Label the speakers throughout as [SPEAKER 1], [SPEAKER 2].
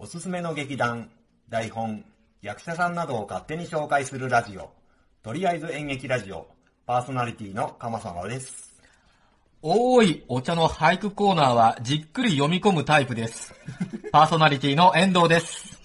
[SPEAKER 1] おすすめの劇団、台本、役者さんなどを勝手に紹介するラジオ、とりあえず演劇ラジオ、パーソナリティの鎌沢です。
[SPEAKER 2] おーい、お茶の俳句コーナーはじっくり読み込むタイプです。パーソナリティの遠藤です。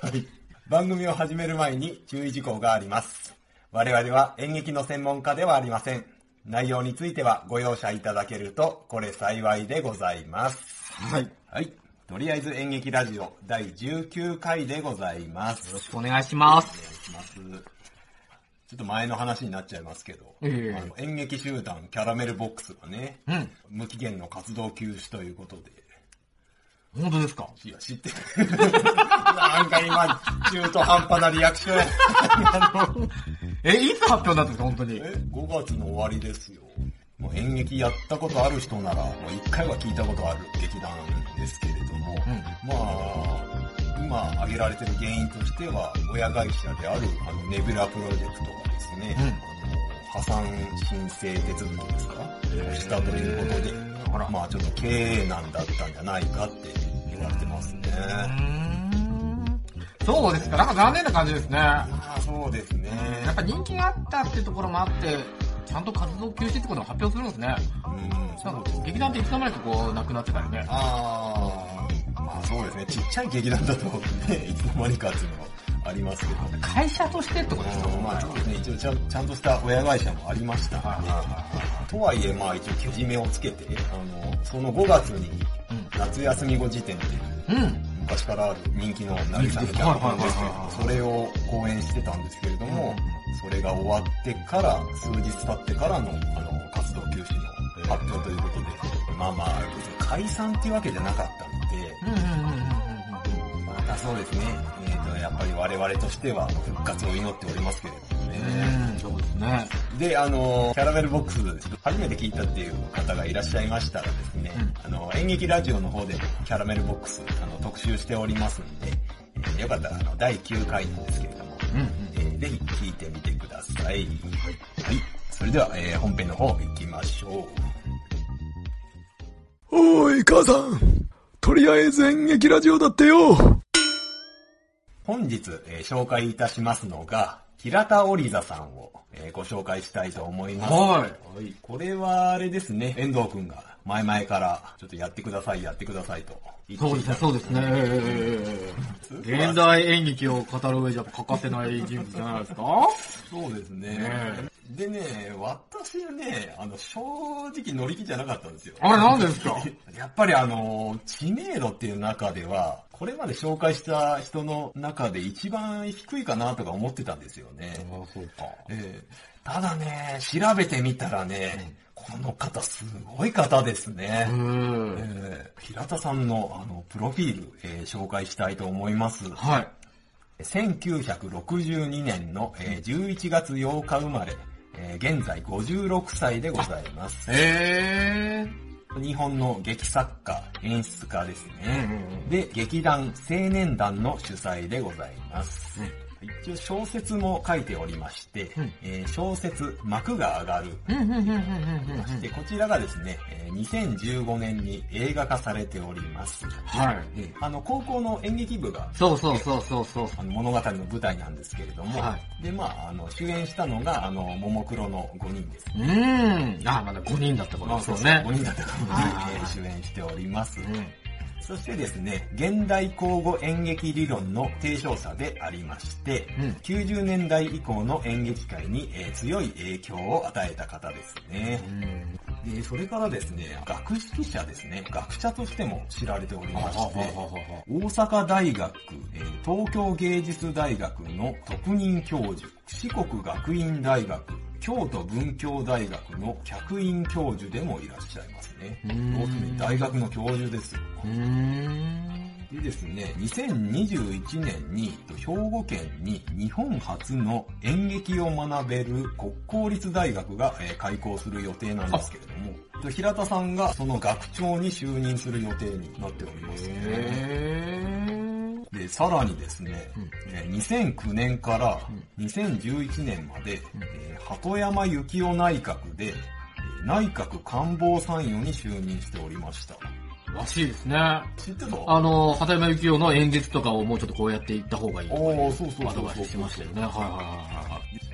[SPEAKER 1] はい。番組を始める前に注意事項があります。我々は演劇の専門家ではありません。内容についてはご容赦いただけると、これ幸いでございます。
[SPEAKER 2] はい。よ
[SPEAKER 1] はい。とりあえず演劇ラジオ第19回でございます。
[SPEAKER 2] ろしくお願いします。
[SPEAKER 1] お願いします。ちょっと前の話になっちゃいますけど、
[SPEAKER 2] ええ
[SPEAKER 1] あの演劇集団キャラメルボックスがね、
[SPEAKER 2] うん。
[SPEAKER 1] 無期限の活動休止ということで、
[SPEAKER 2] 本当ですか？
[SPEAKER 1] いや、知ってる。なんか今、中途半端なリアクションや。
[SPEAKER 2] え、いつ発表になったんですか、本当に。
[SPEAKER 1] え、5月の終わりですよ。もう演劇やったことある人なら、もう一回は聞いたことある劇団ですけれども、まあ、今挙げられてる原因としては、親会社であるあのネビュラプロジェクトがですね、
[SPEAKER 2] うん
[SPEAKER 1] あの破産申請手続きですか、したということで、まあちょっと経営難だったんじゃないかって言われてますね。
[SPEAKER 2] そうですか、なんか残念な感じですね。や
[SPEAKER 1] まあそうですね。
[SPEAKER 2] っぱ人気があったっていうところもあって、ちゃんと活動休止ってことを発表するんですね。
[SPEAKER 1] うん、
[SPEAKER 2] なんか劇団っていつの間にかこう、なくなってたりね。
[SPEAKER 1] ああ、まあそうですね。ちっちゃい劇団だとね、いつの間にかっていうのはありますけど。
[SPEAKER 2] 会社としてってことですか、
[SPEAKER 1] まあそうですね。一応ちゃんちゃんとした親会社もありましたんで。とはいえ、まあ一応けじめをつけて、あの、その5月に夏休み後時点っていう、
[SPEAKER 2] うん。
[SPEAKER 1] 昔からある人気の成さんの脚本ですけれども、それを公演してたんですけれども、それが終わってから、数日経ってからの、あの、活動休止の発表ということで、まあまあ、解散っていうわけじゃなかったので、
[SPEAKER 2] うんうんうんうん
[SPEAKER 1] またそうですね、えっ、と、やっぱり我々としては復活を祈っておりますけれどもね。
[SPEAKER 2] うん。うん、そうですね。
[SPEAKER 1] で、あの、キャラメルボックス、初めて聞いたっていう方がいらっしゃいましたらですね、あの、演劇ラジオの方でキャラメルボックス、あの、特集しておりますんで、えーよかったら、あの、第9回なんですけれども、
[SPEAKER 2] うんうん。
[SPEAKER 1] えーぜひ聞いてみてください。はい。はい。それでは、えー本編の方行きましょう。
[SPEAKER 3] おーい、母さん。とりあえず演劇ラジオだってよ。
[SPEAKER 1] 本日、えー紹介いたしますのが、平田織座さんを、えーご紹介したいと思います。
[SPEAKER 2] はい。
[SPEAKER 1] これはあれですね、遠藤くんが前々からちょっとやってください、やってくださいと
[SPEAKER 2] そうですね、そうですね。現代演劇を語る上じゃ欠かせない人物じゃないですか？
[SPEAKER 1] そうですね。
[SPEAKER 2] ね
[SPEAKER 1] でね、私ね、あの、正直乗り気じゃなかったんですよ。
[SPEAKER 2] あれ何ですか？
[SPEAKER 1] やっぱりあの、知名度っていう中では、これまで紹介した人の中で一番低いかなとか思ってたんですよね。
[SPEAKER 2] あ、そうか。
[SPEAKER 1] ええただね、調べてみたらね、この方すごい方ですね。
[SPEAKER 2] うん。
[SPEAKER 1] えー平田さんのあのプロフィール、えー紹介したいと思います。
[SPEAKER 2] はい。
[SPEAKER 1] 1962年の、えー11月8日生まれ、えー現在56歳でございます。
[SPEAKER 2] え
[SPEAKER 1] 日本の劇作家、演出家です
[SPEAKER 2] ー。うん
[SPEAKER 1] ね。
[SPEAKER 2] うん
[SPEAKER 1] で、劇団青年団の主催でございます。一応小説も書いておりまして、
[SPEAKER 2] うん
[SPEAKER 1] えー小説、幕が上がるまして、こちらがですね、えー2015年に映画化されております。
[SPEAKER 2] はい。
[SPEAKER 1] であの、高校の演劇部が
[SPEAKER 2] そうそうそうそうそう。
[SPEAKER 1] あの物語の舞台なんですけれども、
[SPEAKER 2] は
[SPEAKER 1] で、まあ、あの、主演したのが、あの、ももクロの5人です。
[SPEAKER 2] うーん。あ、まだ5人だったことですよね
[SPEAKER 1] 5。人だったか
[SPEAKER 2] はい
[SPEAKER 1] ら、えー主演しております。
[SPEAKER 2] うん。
[SPEAKER 1] そしてですね、現代交互演劇理論の提唱者でありまして、
[SPEAKER 2] うん。
[SPEAKER 1] 90年代以降の演劇界に、えー強い影響を与えた方ですね。で、それからですね、学識者ですね、学者としても知られておりまして、大阪大学、えー東京芸術大学の特任教授、四国学院大学、京都文教大学の客員教授でもいらっしゃいますね。
[SPEAKER 2] うん
[SPEAKER 1] 要するに大学の教授ですよ。でですね、2021年に兵庫県に日本初の演劇を学べる国公立大学が、えー開校する予定なんですけれども、と平田さんがその学長に就任する予定になっておりますね。
[SPEAKER 2] へ
[SPEAKER 1] で、さらにですね、えー2009年から2011年まで、えー鳩山幸夫内閣で、えー内閣官房参与に就任しておりました。
[SPEAKER 2] ー。らしいですね。
[SPEAKER 1] 知ってた？
[SPEAKER 2] あの、畑山幸雄の演説とかをもうちょっとこうやっていった方がいいとか
[SPEAKER 1] おーそう
[SPEAKER 2] アドバイスしましたよね。はいはいはいはい。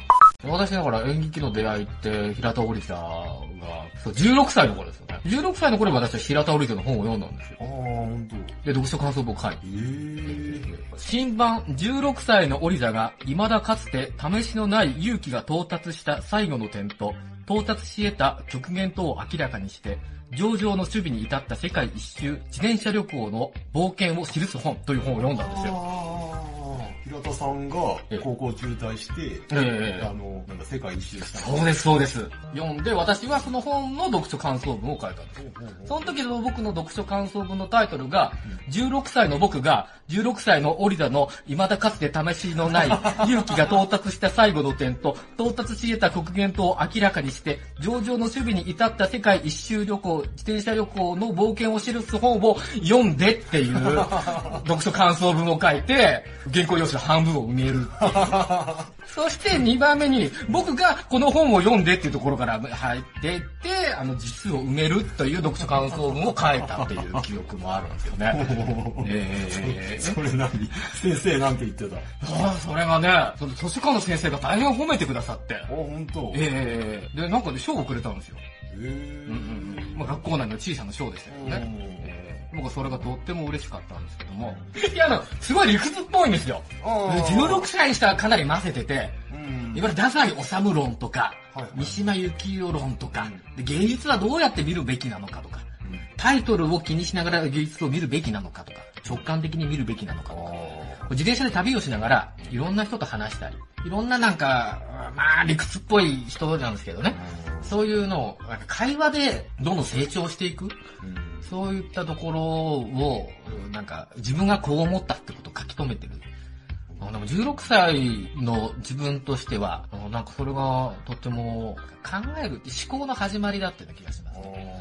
[SPEAKER 2] 私だから演劇の出会いって平田織田が、そう、16歳の頃ですよね。16歳の頃に私は平田織田の本を読んだんですよ。
[SPEAKER 1] ああ、ほんと。
[SPEAKER 2] で、読書感想文を書いて。
[SPEAKER 1] えー、
[SPEAKER 2] 新版16歳のオリザが未だかつて試しのない勇気が到達した最後の点と、到達し得た極限等を明らかにして、上々の守備に至った世界一周自転車旅行の冒険を記す本という本を読んだんですよ。
[SPEAKER 1] 田さんが高校中退して、
[SPEAKER 2] ええ。
[SPEAKER 1] あの、なんか世界一周した。
[SPEAKER 2] そうです、そうです。読んで、私はその本の読書感想文を書いたんです。よ。その時の僕の読書感想文のタイトルが、16歳の僕が、16歳のオリダの未だかつて試しのない 勇気が到達した最後の点と、到達し得た極限とを明らかにして、上々の守備に至った世界一周旅行、自転車旅行の冒険を記す本を読んでっていう 読書感想文を書いて、原稿用紙の半分を埋める。そして2番目に、僕がこの本を読んでっていうところから入ってって、あの、実を埋めるという読書感想文を書いたっていう記憶もあるんですよね。えー、
[SPEAKER 1] それ何？先生なんて言ってたあ、
[SPEAKER 2] あそれがね、その図書館の先生が大変褒めてくださって。
[SPEAKER 1] ほんと。
[SPEAKER 2] えー、で、なんかね、賞をくれたんですよ。
[SPEAKER 1] え
[SPEAKER 2] うんうんうん。まあ、学校内の小さな賞でしたけどね。えー僕はそれがとっても嬉しかったんですけども。いや、あの、すごい理屈っぽいんですよ。16歳にしてはかなり混ぜてて、
[SPEAKER 1] うん。
[SPEAKER 2] いわゆる太宰治論とか、
[SPEAKER 1] はいはい。
[SPEAKER 2] 三島由紀夫論とか、で芸術はどうやって見るべきなのかとか、タイトルを気にしながら芸術を見るべきなのかとか、直感的に見るべきなのかとか、自転車で旅をしながら、いろんな人と話したり、いろんななんか、まあ理屈っぽい人なんですけどね、そういうのを、会話でどんどん成長していく、そういったところを、なんか自分がこう思ったってことを書き留めてる。あでも16歳の自分としては、あなんかそれがとっても考える、思考の始まりだっていう気がします。
[SPEAKER 1] ね。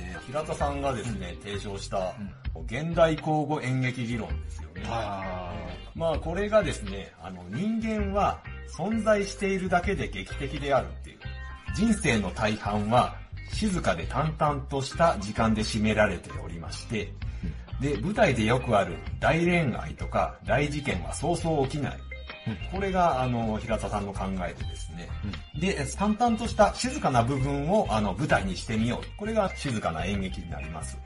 [SPEAKER 1] えー。平田さんがですね、提唱した、現代交互演劇理論ですよね。まあこれがですね、あの人間は存在しているだけで劇的であるっていう。人生の大半は静かで淡々とした時間で占められておりまして、で、舞台でよくある大恋愛とか大事件はそうそう起きない。これが、あの、平田さんの考えでですね。で、淡々とした静かな部分を、あの、舞台にしてみよう。これが静かな演劇になります。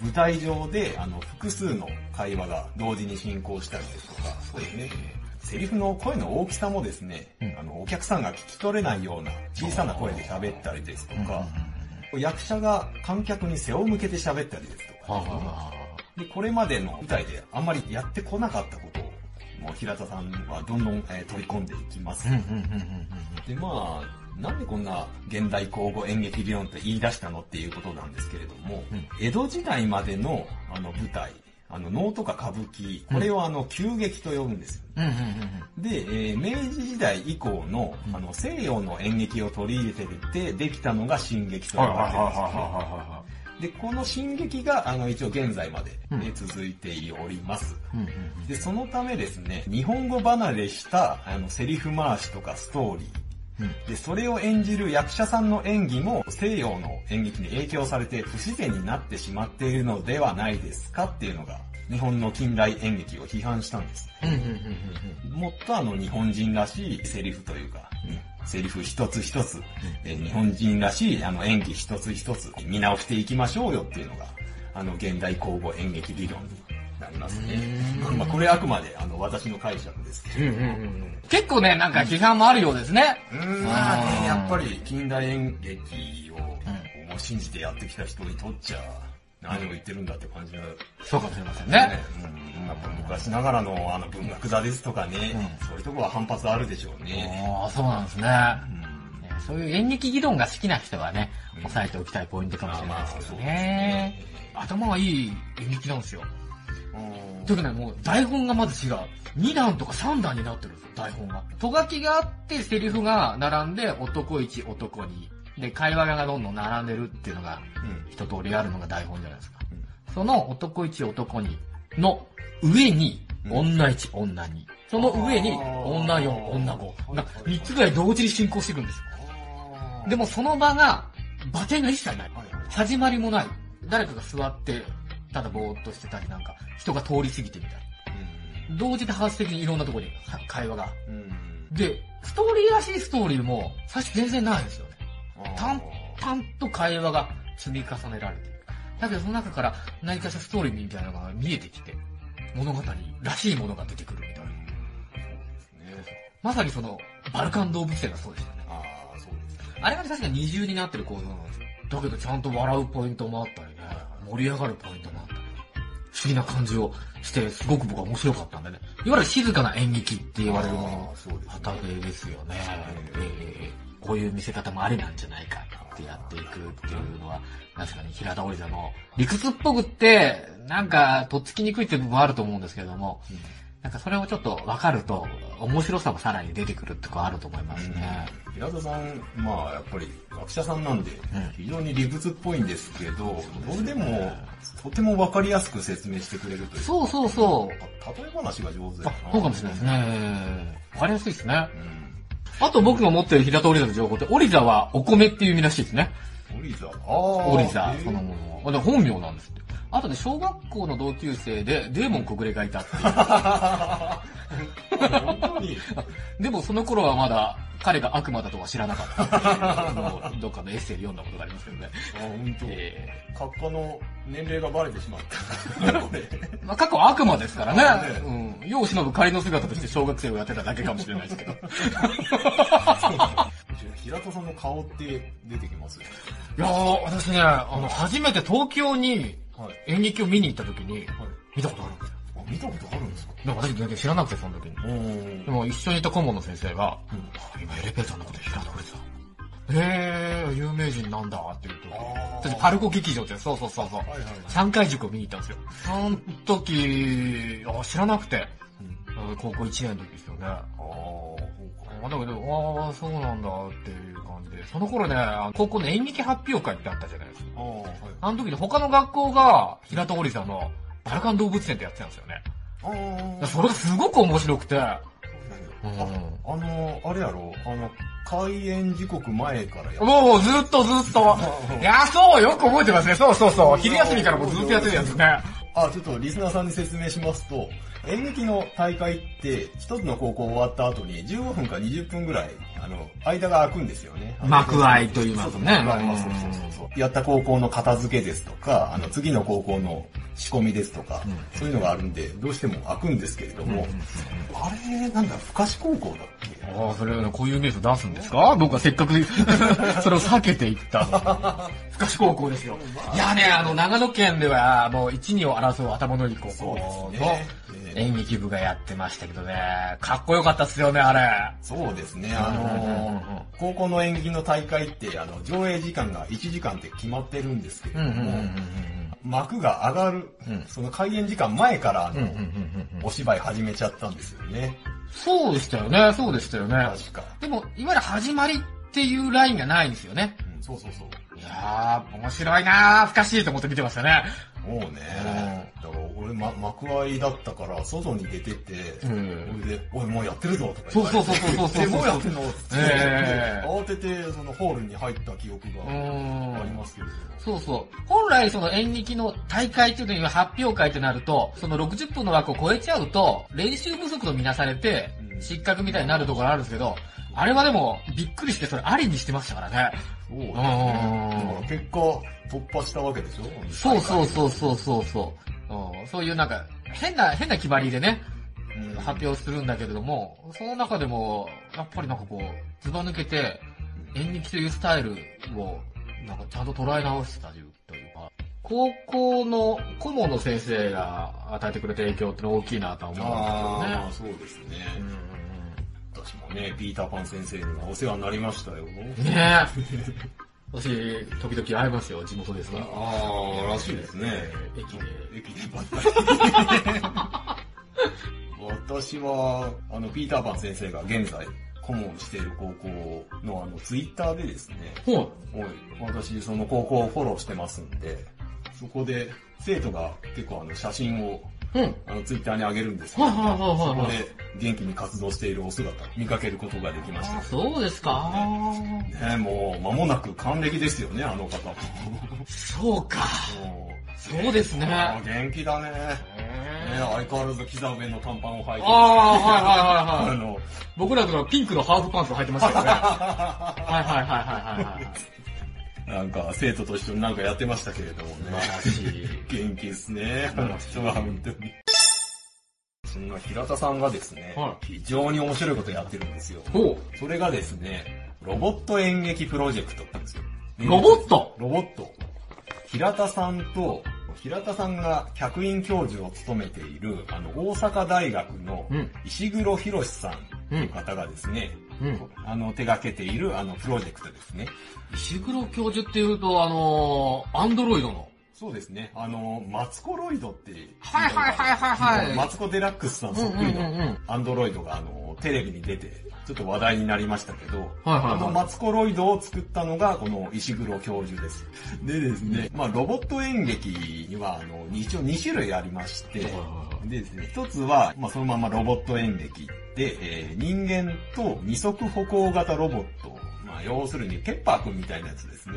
[SPEAKER 1] 舞台上で、あの、複数の会話が同時に進行したりですとか、そうですね。セリフの声の大きさもですね、あの、お客さんが聞き取れないような小さな声で喋ったりですとか、役者が観客に背を向けて喋ったりですとか、で、これまでの舞台であんまりやってこなかったことを、もう平田さんはどんどん、えー取り込んでいきます。で、まあ、なんでこんな現代交互演劇理論って言い出したのっていうことなんですけれども、江戸時代までのあの舞台、あの能とか歌舞伎、これをあの急劇と呼ぶんです。で、えー明治時代以降のあの西洋の演劇を取り入れててできたのが新劇と呼ばれてる。んですよね。で、この進撃が、あの、一応現在まで、え続いております。で、そのためですね、日本語離れした、あの、セリフ回しとかストーリー、で、それを演じる役者さんの演技も西洋の演劇に影響されて不自然になってしまっているのではないですかっていうのが、日本の近代演劇を批判したんです。もっとあの日本人らしいセリフというか、セリフ一つ一つ、えー日本人らしいあの演技一つ一つ見直していきましょうよっていうのが、あの現代交互演劇理論になりますね。まあこれあくまであの私の解釈ですけど。
[SPEAKER 2] 結構ね、なんか批判もあるようですね。
[SPEAKER 1] うんまあね、やっぱり近代演劇をもう信じてやってきた人にとっちゃ、何を言ってるんだって感じが
[SPEAKER 2] そうかもしれません
[SPEAKER 1] ね
[SPEAKER 2] ね。。
[SPEAKER 1] うん、やっぱ昔ながらのあの文学座ですとかね、そういうところは反発あるでしょうね。
[SPEAKER 2] ああ、そうなんですね。ねそういう演劇議論が好きな人はね、押さえておきたいポイントかもしれないですけどね。頭がいい演劇なんですよ。
[SPEAKER 1] うん
[SPEAKER 2] というかね、もう台本がまず違う。2段とか3段になってるんですよ、台本が。とがきがあって、セリフが並んで、男1、男2。で、会話がどんどん並んでるっていうのが、
[SPEAKER 1] うん。
[SPEAKER 2] 一通りあるのが台本じゃないですか。
[SPEAKER 1] うん
[SPEAKER 2] その男1、男2の上に、
[SPEAKER 1] うん
[SPEAKER 2] 女1、女2。その上に、女4、女5。な
[SPEAKER 1] はいはい
[SPEAKER 2] 3つぐらい同時に進行していくんですよ。でもその場が、バテが一切ない始まりもない。誰かが座って、ただぼーっとしてたりなんか、人が通り過ぎてみたり。同時多発的にいろんなところには会話が。で、ストーリーらしいストーリーも、最初全然ないんですよね。淡々と会話が積み重ねられていく。だけどその中から何かしらストーリーみたいなのが見えてきて、物語らしいものが出てくるみたいな。まさにその、バルカン動物園がそうでしたよね。
[SPEAKER 1] ああ、そうですね。
[SPEAKER 2] あれが確か二重になってる構造なんですよ。だけどちゃんと笑うポイントもあったりね、盛り上がるポイントもあったり、不思議な感じをして、すごく僕は面白かったんでね。いわゆる静かな演劇って言われるもの
[SPEAKER 1] あーそうですね
[SPEAKER 2] 旗芸ですよね。
[SPEAKER 1] うん
[SPEAKER 2] えーこういう見せ方もありなんじゃないかってやっていくっていうのは、確かに平田織座の理屈っぽくって、なんか、とっつきにくいっていう部分はあると思うんですけれども、なんかそれをちょっと分かると、面白さもさらに出てくるってこあると思いますね。
[SPEAKER 1] 平田さん、まあやっぱり学者さんなんで、非常に理屈っぽいんですけど、それでも、とてもわかりやすく説明してくれるというか、
[SPEAKER 2] そうそうそう。
[SPEAKER 1] 例え話が上手だ
[SPEAKER 2] あ
[SPEAKER 1] な。
[SPEAKER 2] そうかもしれないですね。わかりやすいですね。
[SPEAKER 1] うん。
[SPEAKER 2] あと僕が持ってる平田織座の情報って、織座はお米っていう意味らしいですね。
[SPEAKER 1] オリザ。ああ。
[SPEAKER 2] 織座
[SPEAKER 1] へー
[SPEAKER 2] そのもの。あで本名なんですって。あとね、小学校の同級生でデーモン小暮がいたっていう。
[SPEAKER 1] 本当に。
[SPEAKER 2] でもその頃はまだ彼が悪魔だとは知らなかった っどっかのエッセイで読んだことがありますけどね。
[SPEAKER 1] あ、本当。
[SPEAKER 2] え
[SPEAKER 1] 閣下の年齢がバレてしまった。これ
[SPEAKER 2] ーまあ、過去悪魔ですから
[SPEAKER 1] あ
[SPEAKER 2] ね。
[SPEAKER 1] ね
[SPEAKER 2] うん。世を忍ぶ仮の姿として小学生をやってただけかもしれないですけど。
[SPEAKER 1] 平田さんの顔って出てきます？
[SPEAKER 2] いやー、私ね、あの、初めて東京に
[SPEAKER 1] はい。
[SPEAKER 2] 演劇を見に行った時に
[SPEAKER 1] はい。
[SPEAKER 2] 見たことあるんですよ。
[SPEAKER 1] あ、見たことあるんですか？
[SPEAKER 2] でも私全然知らなくて、その時に。
[SPEAKER 1] うん
[SPEAKER 2] でも一緒にいた顧問の先生が、
[SPEAKER 1] うん
[SPEAKER 2] あ今エレベーターのこと平田織さん。へー、有名人なんだって言うと。私パルコ劇場って、そうそうそうそう。
[SPEAKER 1] はいはい。
[SPEAKER 2] 3回塾を見に行ったんですよ。その時、あ知らなくて、
[SPEAKER 1] うん
[SPEAKER 2] あ高校1年の時ですよね。
[SPEAKER 1] ああ、
[SPEAKER 2] だけど、ああ、そうなんだっていう感じで。その頃ね、高校の演劇発表会ってあったじゃないですか。
[SPEAKER 1] ああ、はい。
[SPEAKER 2] あの時に他の学校が平田織さんのカン動物園ってやってたんですよね。
[SPEAKER 1] ああ、
[SPEAKER 2] それがすごく面白くて、うん
[SPEAKER 1] ああの、あれやろ、あの、開演時刻前からや
[SPEAKER 2] もうずっとずっと。いや、そう、よく覚えてますね。そうそうそう。昼休みからもうずっとやってるやつね。
[SPEAKER 1] あ、ちょっとリスナーさんに説明しますと、演劇の大会って、一つの高校終わった後に15分か20分ぐらい、あの、間が空くんですよね。
[SPEAKER 2] 幕開と言いますね。
[SPEAKER 1] そうそうそう。そうそうそう。やった高校の片付けですとか、あの、次の高校の仕込みですとか、そういうのがあるんで、どうしても空くんですけれども、あれ、なんだ、深志高校だっけ
[SPEAKER 2] ああ、それ、こういう名称出すんですか？僕はせっかく それを避けていった。深志高校ですよ。いやね、あの、長野県では、もう一二を争う頭のいい高校の演劇部がやってましたけどね、かっこよかったっすよね、あれ。
[SPEAKER 1] そうですね、あのー高校の演劇の大会って、あの、上映時間が1時間って決まってるんですけれども、幕が上がる、
[SPEAKER 2] うん
[SPEAKER 1] その開演時間前から、あの、お芝居始めちゃったんですよね。
[SPEAKER 2] そうでしたよね、そうでしたよね。
[SPEAKER 1] 確か。
[SPEAKER 2] でも、いわゆる始まりっていうラインがないんですよね。
[SPEAKER 1] うん、そうそうそう。
[SPEAKER 2] いやー、面白いなー、深しいと思って見てましたね。
[SPEAKER 1] もうね、だから俺、ま、幕開だったから、外に出てって、
[SPEAKER 2] うん
[SPEAKER 1] それで、おい、もうやってるぞとか
[SPEAKER 2] そうそうそうそうそうそう
[SPEAKER 1] えもうやってんのって、
[SPEAKER 2] ええ
[SPEAKER 1] 慌てて、そのホールに入った記憶
[SPEAKER 2] う
[SPEAKER 1] が
[SPEAKER 2] ん
[SPEAKER 1] ありますけれど。
[SPEAKER 2] そうそう。本来その演劇の大会っていうのには発表会ってなると、その60分の枠を超えちゃうと、練習不足とみなされて
[SPEAKER 1] う、ん
[SPEAKER 2] 失格みたいになるところあるんですけど、あれはでも、びっくりしてそれありにしてましたからね。
[SPEAKER 1] そうだね。
[SPEAKER 2] うん
[SPEAKER 1] だから結果、突破したわけでしょ？
[SPEAKER 2] そうそうそうそうそうそう。うん、そういうなんか、変な、変な決まりでね、
[SPEAKER 1] うん
[SPEAKER 2] 発表するんだけれども、その中でも、やっぱりなんかこう、ずば抜けて、演劇というスタイルを、なんかちゃんと捉え直したというか、高校の顧問の先生が与えてくれた影響ってのは大きいなとは思うん
[SPEAKER 1] ああ、
[SPEAKER 2] です
[SPEAKER 1] そうですね。
[SPEAKER 2] けどね。
[SPEAKER 1] 私もね、ピーターパン先生にはお世話になりましたよ。
[SPEAKER 2] うんねえ。私、時々会いますよ、地元ですが。
[SPEAKER 1] ああ、らしいですね。
[SPEAKER 2] 駅で。
[SPEAKER 1] 駅でばったり。私は、あの、ピーターパン先生が現在、顧問している高校のあの、ツイッターでですね、
[SPEAKER 2] ほ
[SPEAKER 1] おい、私その高校をフォローしてますんで、そこで生徒が結構あの、写真を
[SPEAKER 2] う。うん。
[SPEAKER 1] あの、ツイッターに上げるんですけど、
[SPEAKER 2] はいはいは
[SPEAKER 1] そこで元気に活動しているお姿見かけることができました
[SPEAKER 2] あ、。そうですか。
[SPEAKER 1] ねもう間もなく還暦ですよね、あの方も。
[SPEAKER 2] そうか。
[SPEAKER 1] も
[SPEAKER 2] そうですね。
[SPEAKER 1] 元気だね。ね相変わらず膝上の短パンを履いてる。
[SPEAKER 2] ああ、はいはいはいはい。
[SPEAKER 1] あの、
[SPEAKER 2] 僕らのピンクのハーフパンツを履いてましたよね。はいはいはいはいはいはい。
[SPEAKER 1] なんか生徒と一緒になんかやってましたけれどもね。
[SPEAKER 2] 素晴らしい。
[SPEAKER 1] 元気ですね。
[SPEAKER 2] 晴らしい
[SPEAKER 1] 人は本当に。そんな平田さんがですね、
[SPEAKER 2] は
[SPEAKER 1] 非常に面白いことやってるんですよ。
[SPEAKER 2] ほ
[SPEAKER 1] それがですね、ロボット演劇プロジェクトなんですよ。
[SPEAKER 2] う。ロボット？
[SPEAKER 1] ロボット。平田さんと、平田さんが客員教授を務めている、あの、大阪大学の
[SPEAKER 2] うん
[SPEAKER 1] 石黒博さんという方がですね、
[SPEAKER 2] うん。
[SPEAKER 1] あの、手掛けている、あの、プロジェクトですね。
[SPEAKER 2] 石黒教授っていうと、あのー、アンドロイドの。
[SPEAKER 1] そうですね。あの、マツコロイドって、
[SPEAKER 2] はいはいはいはいはい
[SPEAKER 1] マツコデラックスさんそっくり
[SPEAKER 2] うんうんうんうん
[SPEAKER 1] のアンドロイドが、あの、テレビに出て、ちょっと話題になりましたけど、
[SPEAKER 2] はいはいはい
[SPEAKER 1] あのマツコロイドを作ったのが、この石黒教授です。でですね、まあ、ロボット演劇には、あの、一応2種類ありまして、でですね、一つは、まあ、そのままロボット演劇で、えー人間と二足歩行型ロボット、まあ、要するにペッパーくんみたいなやつですね。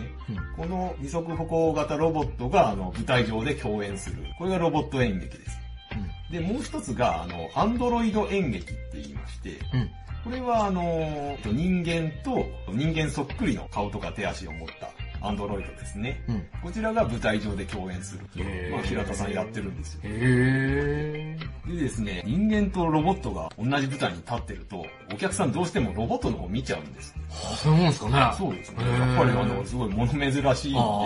[SPEAKER 1] この二足歩行型ロボットが、あの、舞台上で共演する。これがロボット演劇です。で、もう一つが、あの、アンドロイド演劇って言いまして、
[SPEAKER 2] うん。
[SPEAKER 1] これは、あの、人間と人間そっくりの顔とか手足を持ったアンドロイドですね。
[SPEAKER 2] うん。
[SPEAKER 1] こちらが舞台上で共演する。まあ、平田さんやってるんですよ。
[SPEAKER 2] へ
[SPEAKER 1] でですね、人間とロボットが同じ舞台に立ってると、お客さんどうしてもロボットの方見ちゃうんです。
[SPEAKER 2] ー。そういうもんですかね。
[SPEAKER 1] そうですね。やっぱりあの、すごい物珍しいん
[SPEAKER 2] あ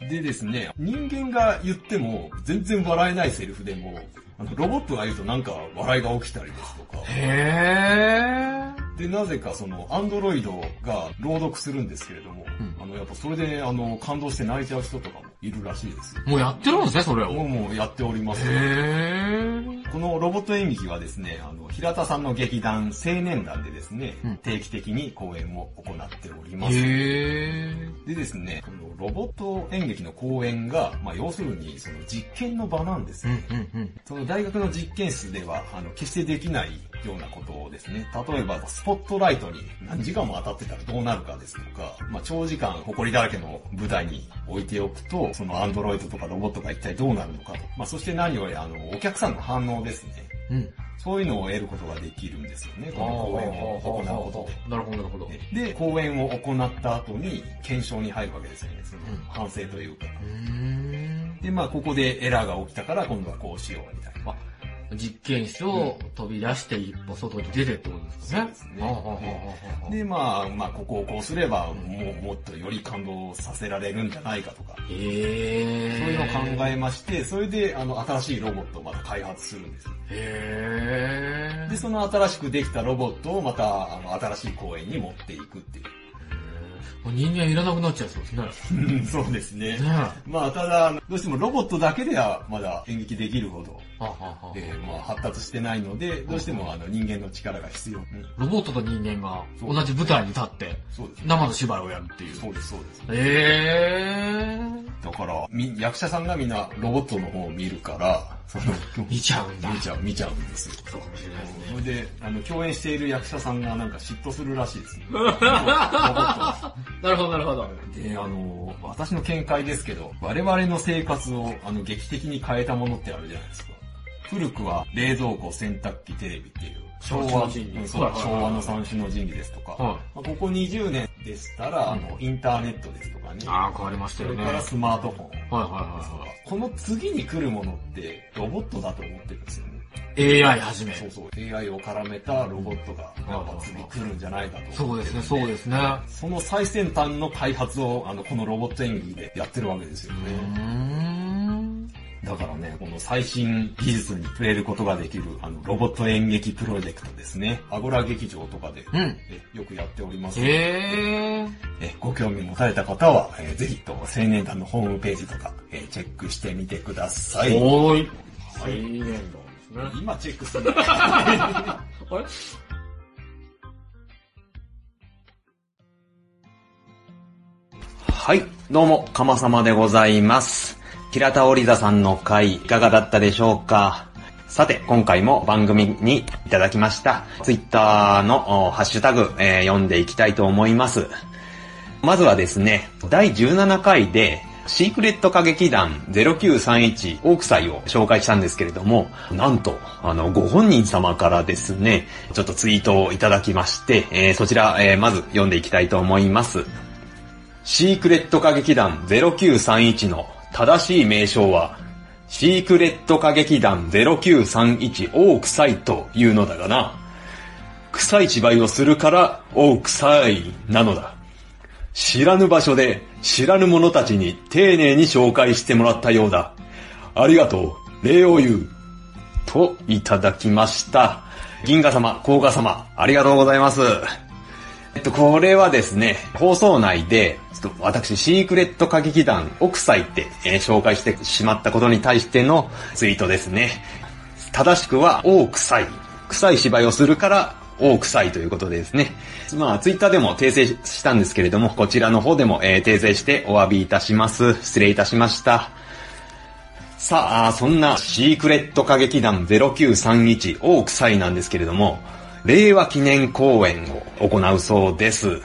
[SPEAKER 1] で、でですね、人間が言っても全然笑えないセリフでも、あのロボットが言うとなんか笑いが起きたりですとか
[SPEAKER 2] ー。、へー。
[SPEAKER 1] で、なぜかその、アンドロイドが朗読するんですけれども、
[SPEAKER 2] うん
[SPEAKER 1] あの、やっぱそれで、あの、感動して泣いちゃう人とかもいるらしいですよ。
[SPEAKER 2] もうやってるんですね、それを。
[SPEAKER 1] もうもうやっております。
[SPEAKER 2] へー。
[SPEAKER 1] このロボット演劇はですね、あの、平田さんの劇団青年団でですね、
[SPEAKER 2] うん
[SPEAKER 1] 定期的に公演を行っております。でですね、このロボット演劇の公演が、まあ、要するにその実験の場なんです
[SPEAKER 2] うん
[SPEAKER 1] ね。
[SPEAKER 2] うんうん。
[SPEAKER 1] その大学の実験室では、あの、決してできないようなことをですね、例えばスポットライトに何時間も当たってたらどうなるかですとか、まあ、長時間埃だらけの舞台に置いておくと、そのアンドロイドとかロボットが一体どうなるのかと。まあ、そして何よりあの、お客さんの反応ですね。
[SPEAKER 2] うん。
[SPEAKER 1] そういうのを得ることができるんですよね、この公演を行うことで。
[SPEAKER 2] なるほど、なるほど。
[SPEAKER 1] で、講演を行った後に検証に入るわけですよね。その
[SPEAKER 2] うん
[SPEAKER 1] 反省というか。
[SPEAKER 2] うーん。
[SPEAKER 1] で、まあ、ここでエラーが起きたから今度はこうしようみたいな。
[SPEAKER 2] あ、実験室を飛び出して一歩外に出てってことですかね。
[SPEAKER 1] そうですねで、まあ、まあ、ここをこうすれば、もう、もっとより感動させられるんじゃないかとか。そういうのを考えまして、それで、あの、新しいロボットをまた開発するんですよ。
[SPEAKER 2] へー。
[SPEAKER 1] で、その新しくできたロボットをまた、あの、新しい公園に持っていくっていう。
[SPEAKER 2] 人間いらなくなっちゃいそうですね。
[SPEAKER 1] う んそうですね。
[SPEAKER 2] ね
[SPEAKER 1] まあ、ただ、どうしてもロボットだけではまだ演劇できるほど、えーまあ、発達してないので、どうしてもあの人間の力が必要。うん
[SPEAKER 2] ロボットと人間が同じ舞台に立って。生の芝居をやるっていう。
[SPEAKER 1] そうです、そうです。
[SPEAKER 2] へー。
[SPEAKER 1] だから、み役者さんがみんなロボットの方を見るから、その、
[SPEAKER 2] 見ちゃうんだ。
[SPEAKER 1] 見ちゃう、見ちゃうんですよ。
[SPEAKER 2] そうかもしれないですね。
[SPEAKER 1] それで、あの、共演している役者さんがなんか嫉妬するらしいですね。ロボッ
[SPEAKER 2] なるほど、なるほど。
[SPEAKER 1] トで、あの、私の見解ですけど、我々の生活を、あの、劇的に変えたものってあるじゃないですか。古くは冷蔵庫、洗濯機、テレビっていう、昭和、昭和の三種の神器ですとか、
[SPEAKER 2] はい
[SPEAKER 1] まあここ20年でしたら、あの、インターネットですとかね。
[SPEAKER 2] ああ、変わりましたよね。
[SPEAKER 1] それからスマートフォン。
[SPEAKER 2] はいはいはい
[SPEAKER 1] この次に来るものってロボットだと思ってるんですよね。
[SPEAKER 2] はい。AI はじめ。
[SPEAKER 1] そうそう。AI を絡めたロボットがやっぱ次来るんじゃないかと。
[SPEAKER 2] そうですね、そうですね。
[SPEAKER 1] その最先端の開発をあのこのロボット演劇でやってるわけですよ
[SPEAKER 2] う
[SPEAKER 1] ね。だからね、この最新技術に触れることができる、あの、ロボット演劇プロジェクトですね。アゴラ劇場とかで、
[SPEAKER 2] うん、
[SPEAKER 1] よくやっております
[SPEAKER 2] へ、
[SPEAKER 1] えご興味持たれた方は、えー、ぜひと、青年団のホームページとか、えー、チェックしてみてください。
[SPEAKER 2] おーい。青年団ですね。
[SPEAKER 1] 今チェックする。
[SPEAKER 2] あれ？
[SPEAKER 1] はい、どうも、かまさまでございます。平田織田さんの回、いかがだったでしょうか？さて、今回も番組にいただきました、ツイッターのハッシュタグ、えー、読んでいきたいと思います。まずはですね、第17回で、シークレット歌劇団0931オーク祭を紹介したんですけれども、なんと、あの、ご本人様からですね、ちょっとツイートをいただきまして、えー、そちら、えー、まず読んでいきたいと思います。シークレット歌劇団0931の正しい名称は、シークレット歌劇団0931オークサイというのだがな。臭い芝居をするからオークサイなのだ。知らぬ場所で知らぬ者たちに丁寧に紹介してもらったようだ。ありがとう。礼を言う。といただきました。銀河様、甲賀様、ありがとうございます。えっと、これはですね、放送内で、ちょっと私、シークレット歌劇団、奥祭って、えー、紹介してしまったことに対してのツイートですね。正しくは、大臭い。臭い芝居をするから、大臭いということでですね。まあ、ツイッターでも訂正したんですけれども、こちらの方でも、えー、訂正してお詫びいたします。失礼いたしました。さあ、そんなシークレット歌劇団0931大臭いなんですけれども、令和記念公演を行うそうです。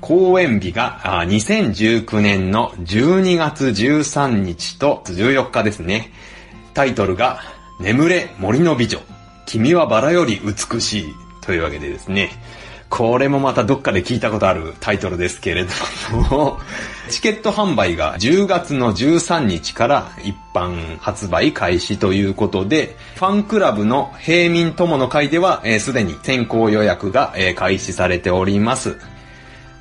[SPEAKER 1] 公演日が2019年の12月13日と14日ですね。タイトルが眠れ森の美女。君はバラより美しい。というわけでですね。これもまたどっかで聞いたことあるタイトルですけれども チケット販売が10月の13日から一般発売開始ということで、ファンクラブの平民友の会ではすで、に先行予約が、え、開始されております。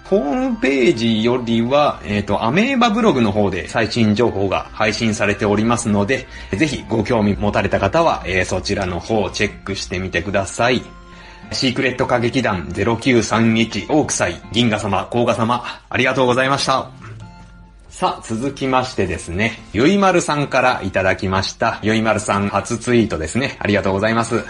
[SPEAKER 1] ホームページよりは、えっ、ー、と、アメーバブログの方で最新情報が配信されておりますので、ぜひご興味持たれた方は、えー、そちらの方をチェックしてみてください。シークレット歌劇団0931大臭い銀河様、甲賀様、ありがとうございました。さあ、続きましてですね、ゆいまるさんからいただきました。ゆいまるさん初ツイートですね。ありがとうございます。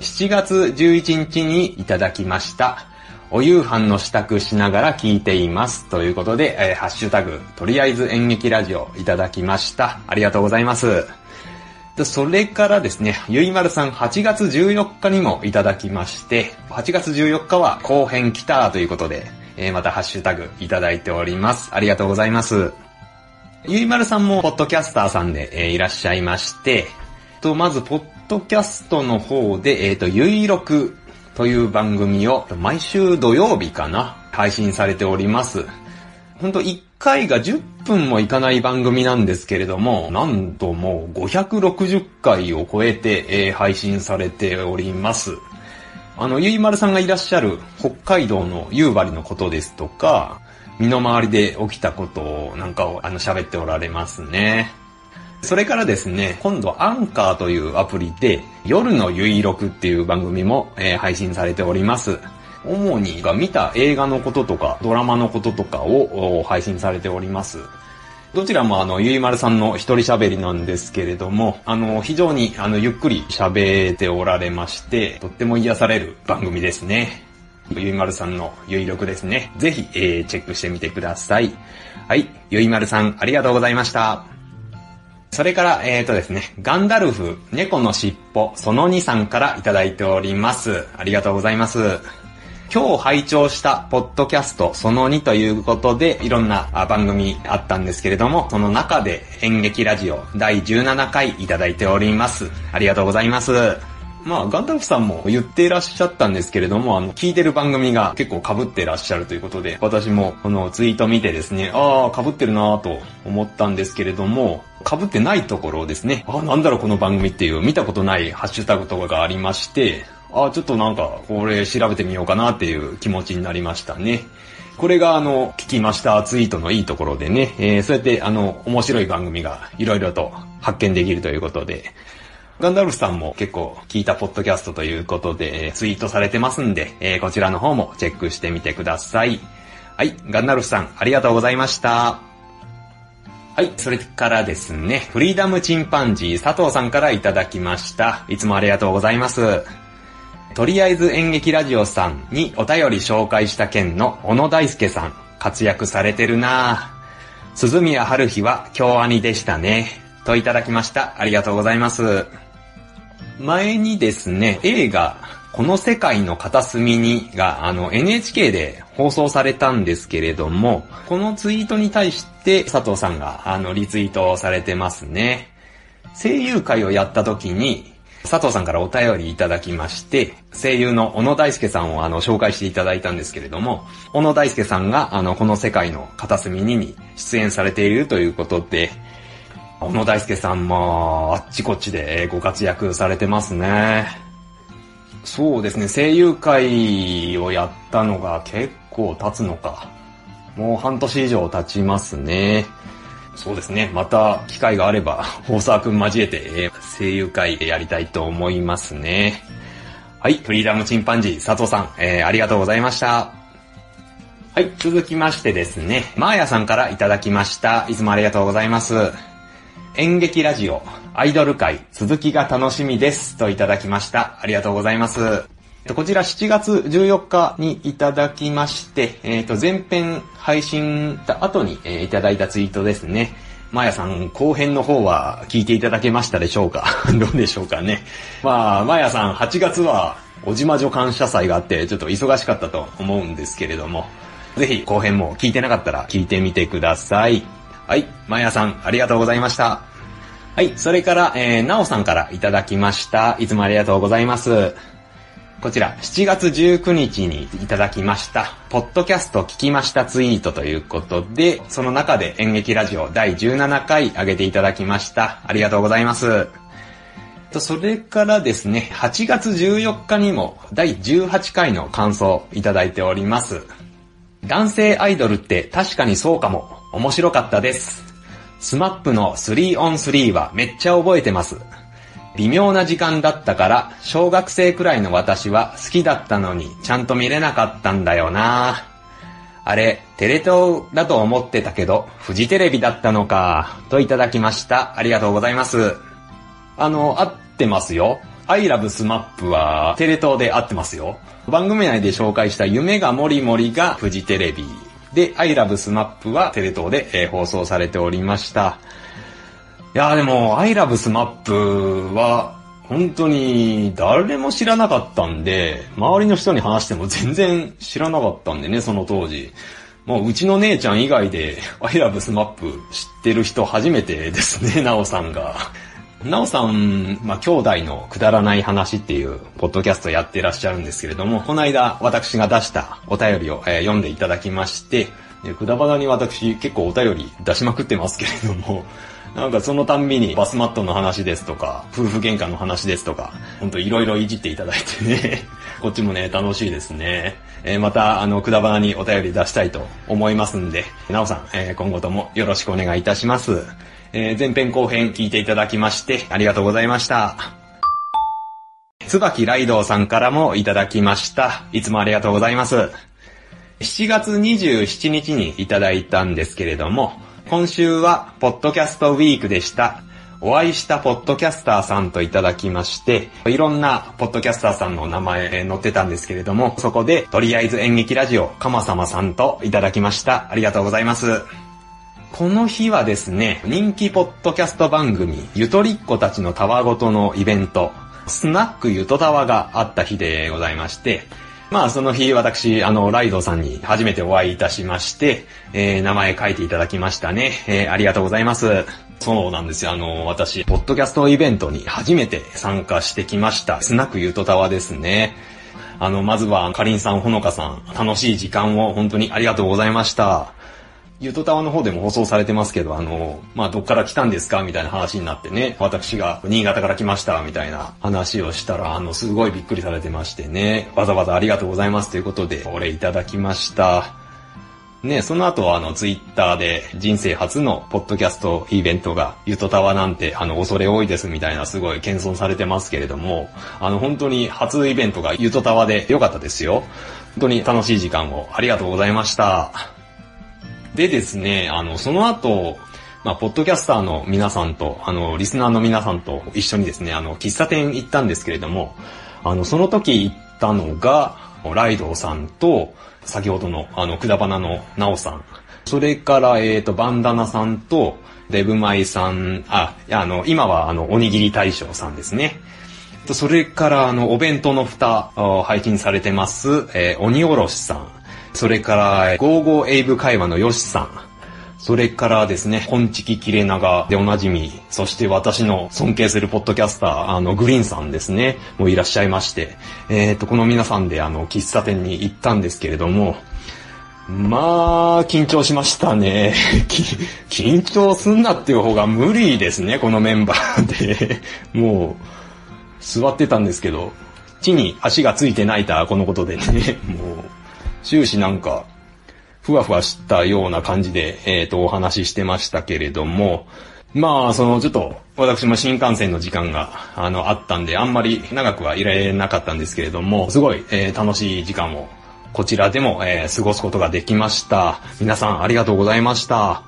[SPEAKER 1] 7月11日にいただきました。お夕飯の支度しながら聞いています。ということで、えー、ハッシュタグ、とりあえず演劇ラジオいただきました。ありがとうございます。それからですね、ゆいまるさん8月14日にもいただきまして、8月14日は後編来たということで、えー、またハッシュタグいただいております。ありがとうございます。ゆいまるさんもポッドキャスターさんで、えー、いらっしゃいまして、と、まず、ポッドキャストの方で、えっ、ー、と、ゆいろくという番組を毎週土曜日かな、配信されております。ほんと回が10分もいかない番組なんですけれども、なんともう560回を超えて、えー、配信されております。あの、ゆいまるさんがいらっしゃる北海道の夕張のことですとか、身の回りで起きたことなんかをあの喋っておられますね。それからですね、今度アンカーというアプリで、夜のゆいろくっていう番組も、えー、配信されております。主にが見た映画のこととかドラマのこととかを配信されております。どちらもあの、ゆいまるさんの一人喋りなんですけれども、あの、非常にあの、ゆっくり喋っておられまして、とっても癒される番組ですね。ゆいまるさんの有力ですね。ぜひ、えー、チェックしてみてください。はい。ゆいまるさん、ありがとうございました。それから、えーとですね、ガンダルフ、猫の尻尾、その2さんからいただいております。ありがとうございます。今日拝聴したポッドキャストその2ということでいろんな番組あったんですけれども、その中で演劇ラジオ第17回いただいております。ありがとうございます。まあ、ガンダルフさんも言っていらっしゃったんですけれども、あの、聞いてる番組が結構被ってらっしゃるということで、私もこのツイート見てですね、ああ、被ってるなぁと思ったんですけれども、被ってないところですね、ああ、なんだろうこの番組っていう見たことないハッシュタグとかがありまして、あ、ちょっとなんか、これ調べてみようかなっていう気持ちになりましたね。これがあの、聞きましたツイートのいいところでね、えー、そうやってあの、面白い番組がいろいろと発見できるということで、ガンダルフさんも結構聞いたポッドキャストということで、ツイートされてますんで、えー、こちらの方もチェックしてみてください。はい、ガンダルフさん、ありがとうございました。はい、それからですね、フリーダムチンパンジー佐藤さんからいただきました。いつもありがとうございます。とりあえず演劇ラジオさんにお便り紹介した件の小野大輔さん、活躍されてるな鈴宮春日は京アニでしたね。といただきました。ありがとうございます。前にですね、映画、この世界の片隅にが、あの、NHK で放送されたんですけれども、このツイートに対して佐藤さんが、あの、リツイートされてますね。声優会をやった時に、佐藤さんからお便りいただきまして、声優の小野大輔さんをあの紹介していただいたんですけれども、小野大輔さんがあのこの世界の片隅にに出演されているということで、小野大輔さんもあっちこっちでご活躍されてますね。そうですね、声優会をやったのが結構経つのか。もう半年以上経ちますね。そうですね。また機会があれば、大沢くん交えて、えー声優会やりたいと思いますね。はい。フリーダムチンパンジー佐藤さん、えーありがとうございました。はい。続きましてですね、マーヤさんからいただきました。いつもありがとうございます。演劇ラジオ、アイドル会、続きが楽しみです。といただきました。ありがとうございます。こちら7月14日にいただきまして、えっ、と、前編配信した後に、えーいただいたツイートですね。まやさん、後編の方は聞いていただけましたでしょうか？どうでしょうかね。まあ、まやさん、8月は、おじま女感謝祭があって、ちょっと忙しかったと思うんですけれども、ぜひ後編も聞いてなかったら聞いてみてください。はい、まやさん、ありがとうございました。はい、それから、えー、なおさんからいただきました。いつもありがとうございます。こちら、7月19日にいただきました、ポッドキャスト聞きましたツイートということで、その中で演劇ラジオ第17回上げていただきました。ありがとうございます。それからですね、8月14日にも第18回の感想をいただいております。男性アイドルって確かにそうかも。面白かったです。スマップの 3on3 はめっちゃ覚えてます。微妙な時間だったから、小学生くらいの私は好きだったのにちゃんと見れなかったんだよなあれ、テレ東だと思ってたけど、フジテレビだったのか、といただきました。ありがとうございます。あの、合ってますよ。アイラブスマップはテレ東で合ってますよ。番組内で紹介した夢がもりもりがフジテレビ。で、アイラブスマップはテレ東で、えー放送されておりました。いやでも、アイラブスマップは、本当に誰も知らなかったんで、周りの人に話しても全然知らなかったんでね、その当時。もううちの姉ちゃん以外で、アイラブスマップ知ってる人初めてですね、なおさんが。なおさん、まあ、兄弟のくだらない話っていう、ポッドキャストやってらっしゃるんですけれども、この間、私が出したお便りを、えー読んでいただきまして、でくだばなに私結構お便り出しまくってますけれども、なんかそのたんびにバスマットの話ですとか、夫婦喧嘩の話ですとか、ほんといろいろいじっていただいてね、こっちもね、楽しいですね。えーまた、あの、くだばなにお便り出したいと思いますんで、なおさん、えー今後ともよろしくお願いいたします。えー前編後編聞いていただきまして、ありがとうございました。椿ライドウさんからもいただきました。いつもありがとうございます。7月27日にいただいたんですけれども、今週は、ポッドキャストウィークでした。お会いしたポッドキャスターさんといただきまして、いろんなポッドキャスターさんの名前載ってたんですけれども、そこで、とりあえず演劇ラジオ、かまさまさんといただきました。ありがとうございます。この日はですね、人気ポッドキャスト番組、ゆとりっ子たちのたわごとのイベント、スナックゆとたわがあった日でございまして、まあその日私、あの、ライドさんに初めてお会いいたしまして、えー名前書いていただきましたね。えーありがとうございます。そうなんですよ。あの、私、ポッドキャストイベントに初めて参加してきました。スナックゆとたわですね。あの、まずは、かりんさん、ほのかさん、楽しい時間を本当にありがとうございました。ゆとたわの方でも放送されてますけど、あの、まあ、どっから来たんですか？みたいな話になってね、私が新潟から来ました、みたいな話をしたら、あの、すごいびっくりされてましてね、わざわざありがとうございますということで、お礼いただきました。ね、その後はあのツイッターで人生初のポッドキャストイベントがゆとたわなんてあの恐れ多いですみたいなすごい謙遜されてますけれども、あの本当に初イベントがゆとたわで良かったですよ。本当に楽しい時間をありがとうございました。でですね、あの、その後、まあ、ポッドキャスターの皆さんと、あの、リスナーの皆さんと一緒にですね、あの、喫茶店行ったんですけれども、あの、その時行ったのが、ライドウさんと、先ほどの、あの、くだばなのなおさん、それから、えっ、と、バンダナさんと、デブマイさん、あ、いやあの、今はあの、おにぎり大将さんですね。それから、あの、お弁当の蓋、あ配信されてます、えー鬼おろしさん。それから、ゴーゴーエイブ会話のヨシさん。それからですね、本チキ切れ長でおなじみ、そして私の尊敬するポッドキャスター、あの、グリーンさんですね、もういらっしゃいまして、えっ、と、この皆さんであの、喫茶店に行ったんですけれども、まあ、緊張しましたね。緊張すんなっていう方が無理ですね、このメンバーで。もう、座ってたんですけど、地に足がついてないた、このことでね、もう、終始なんか、ふわふわしたような感じで、えっ、と、お話ししてましたけれども、まあ、その、ちょっと、私も新幹線の時間が、あの、あったんで、あんまり長くはいられなかったんですけれども、すごい、えー楽しい時間を、こちらでも、えー過ごすことができました。皆さん、ありがとうございました。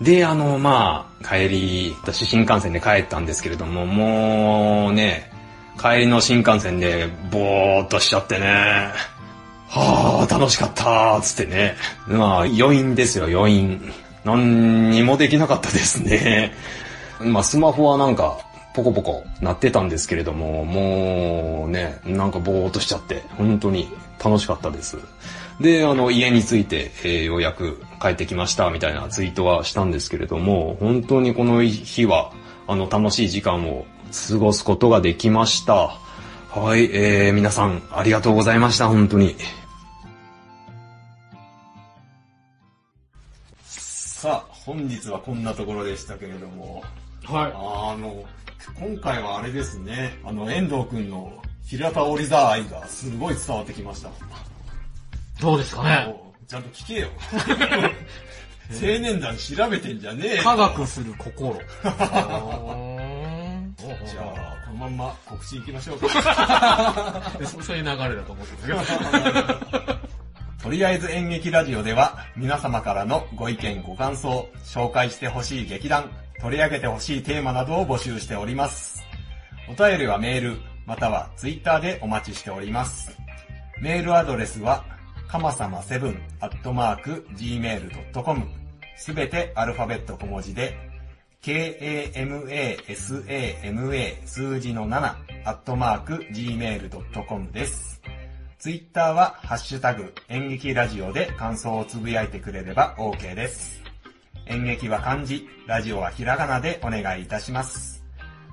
[SPEAKER 1] で、あの、まあ、帰り、私新幹線で帰ったんですけれども、もうね、帰りの新幹線で、ぼーっとしちゃってね、はあ、楽しかった、つってね。まあ、余韻ですよ、余韻。何にもできなかったですね。まあ、スマホはなんか、ポコポコ鳴ってたんですけれども、もうね、なんかぼーっとしちゃって、本当に楽しかったです。で、あの、家に着いて、えーようやく帰ってきました、みたいなツイートはしたんですけれども、本当にこの日は、あの、楽しい時間を過ごすことができました。はい、えー、皆さん、ありがとうございました、本当に。
[SPEAKER 4] 本日はこんなところでしたけれども、
[SPEAKER 2] は
[SPEAKER 4] あの、今回はあれですね、あの、遠藤くんの平田織沢愛がすごい伝わってきました。
[SPEAKER 2] い。どうですかね？
[SPEAKER 4] おちゃんと聞けよ。青年団調べてんじゃねえよ。
[SPEAKER 2] 科学する心。じ ゃ
[SPEAKER 4] じゃあ、このまんま告知行きましょうか。
[SPEAKER 2] そういう流れだと思ってたけど。
[SPEAKER 4] とりあえず演劇ラジオでは皆様からのご意見ご感想、紹介してほしい劇団、取り上げてほしいテーマなどを募集しております。お便りはメール、またはツイッターでお待ちしております。メールアドレスは、かまさま7アットマーク gmail.com すべてアルファベット小文字で、k-a-m-a-s-a-m-a 数字の7アットマーク gmail.com です。ツイッターは、ハッシュタグ、演劇ラジオで感想をつぶやいてくれれば OK です。演劇は漢字、ラジオはひらがなでお願いいたします。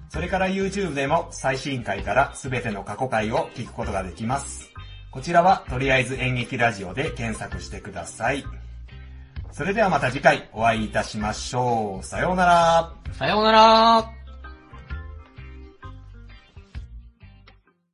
[SPEAKER 4] それから YouTube でも最新回からすべての過去回を聞くことができます。こちらは、とりあえず演劇ラジオで検索してください。それではまた次回お会いいたしましょう。さようなら。
[SPEAKER 2] さようなら